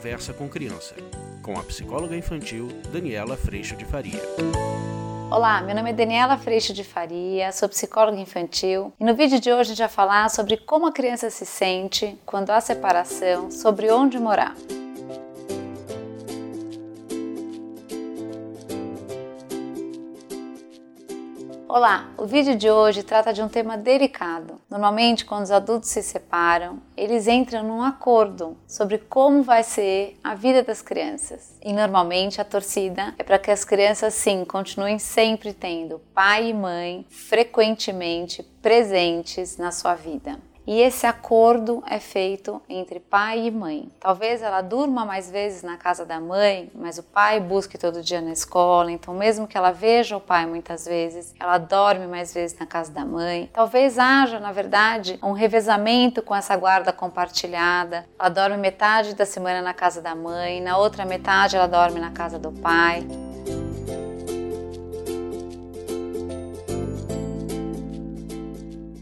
Conversa com Criança, com a psicóloga infantil Daniela Freixo de Faria. Olá, meu nome é Daniela Freixo de Faria, sou psicóloga infantil e no vídeo de hoje a gente vai falar sobre como a criança se sente quando há separação, sobre onde morar. Olá, o vídeo de hoje trata de um tema delicado. Normalmente, quando os adultos se separam, eles entram num acordo sobre como vai ser a vida das crianças. E normalmente a torcida é para que as crianças sim continuem sempre tendo pai e mãe frequentemente presentes na sua vida. E esse acordo é feito entre pai e mãe. Talvez ela durma mais vezes na casa da mãe, mas o pai busque todo dia na escola, então mesmo que ela veja o pai muitas vezes, ela dorme mais vezes na casa da mãe. Talvez haja, na verdade, um revezamento com essa guarda compartilhada. Ela dorme metade da semana na casa da mãe, na outra metade ela dorme na casa do pai.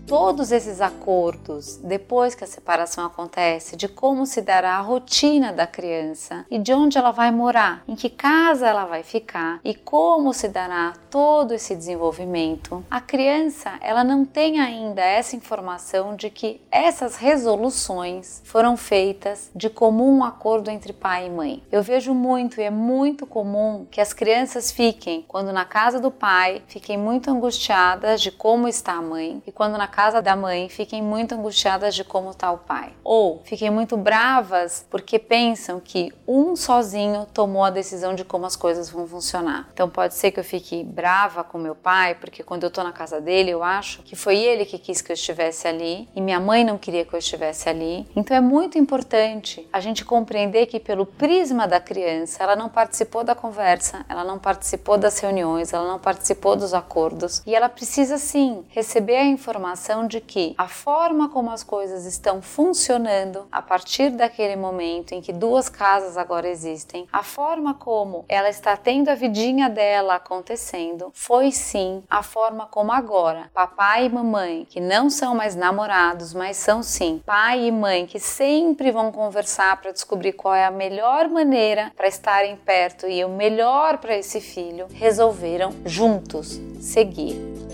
Todos esses acordos, depois que a separação acontece, de como se dará a rotina da criança e de onde ela vai morar, em que casa ela vai ficar e como se dará todo esse desenvolvimento, a criança ela não tem ainda essa informação de que essas resoluções foram feitas de comum acordo entre pai e mãe. Eu vejo muito e é muito comum que as crianças fiquem, quando na casa do pai, fiquem muito angustiadas de como está a mãe e quando na casa da mãe fiquem muito angustiadas de como está o pai. Ou fiquem muito bravas porque pensam que um sozinho tomou a decisão de como as coisas vão funcionar. Então pode ser que eu fique brava com meu pai porque quando eu estou na casa dele eu acho que foi ele que quis que eu estivesse ali e minha mãe não queria que eu estivesse ali. Então é muito importante a gente compreender que pelo prisma da criança ela não participou da conversa, ela não participou das reuniões, ela não participou dos acordos e ela precisa sim receber a informação de que a forma como as coisas estão funcionando a partir daquele momento em que duas casas agora existem, a forma como ela está tendo a vidinha dela acontecendo, foi sim a forma como agora papai e mamãe, que não são mais namorados, mas são sim pai e mãe que sempre vão conversar para descobrir qual é a melhor maneira para estarem perto e o melhor para esse filho, resolveram juntos seguir.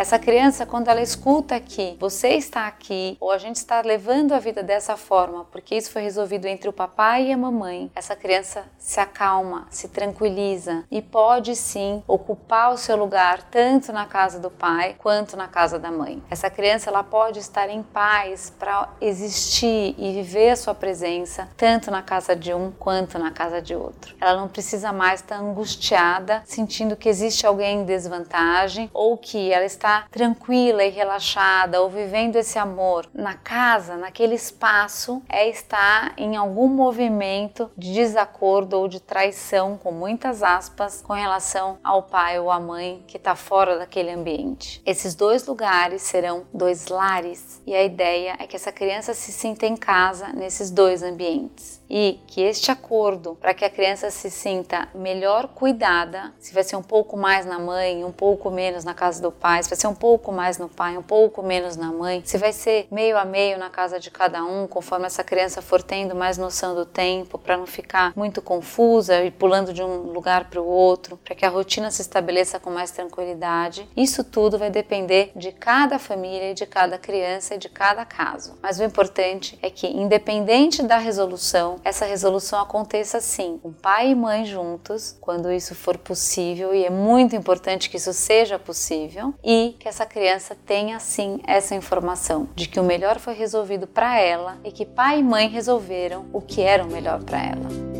Essa criança, quando ela escuta que você está aqui, ou a gente está levando a vida dessa forma, porque isso foi resolvido entre o papai e a mamãe, essa criança se acalma, se tranquiliza e pode sim ocupar o seu lugar tanto na casa do pai quanto na casa da mãe. Essa criança ela pode estar em paz para existir e viver a sua presença tanto na casa de um quanto na casa de outro. Ela não precisa mais estar angustiada, sentindo que existe alguém em desvantagem ou que ela está está tranquila e relaxada ou vivendo esse amor na casa, naquele espaço, é estar em algum movimento de desacordo ou de traição, com muitas aspas, com relação ao pai ou à mãe que está fora daquele ambiente. Esses dois lugares serão dois lares e a ideia é que essa criança se sinta em casa nesses dois ambientes e que este acordo para que a criança se sinta melhor cuidada, se vai ser um pouco mais na mãe, um pouco menos na casa do pai, se vai ser um pouco mais no pai, um pouco menos na mãe, se vai ser meio a meio na casa de cada um, conforme essa criança for tendo mais noção do tempo, para não ficar muito confusa e pulando de um lugar para o outro, para que a rotina se estabeleça com mais tranquilidade. Isso tudo vai depender de cada família, de cada criança e de cada caso. Mas o importante é que, independente da resolução, essa resolução aconteça sim, com pai e mãe juntos, quando isso for possível, e é muito importante que isso seja possível, que essa criança tenha sim essa informação de que o melhor foi resolvido para ela e que pai e mãe resolveram o que era o melhor para ela.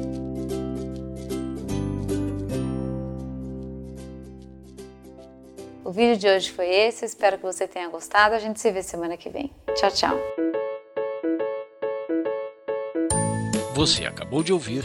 O vídeo de hoje foi esse, espero que você tenha gostado. A gente se vê semana que vem. Tchau, tchau. Você acabou de ouvir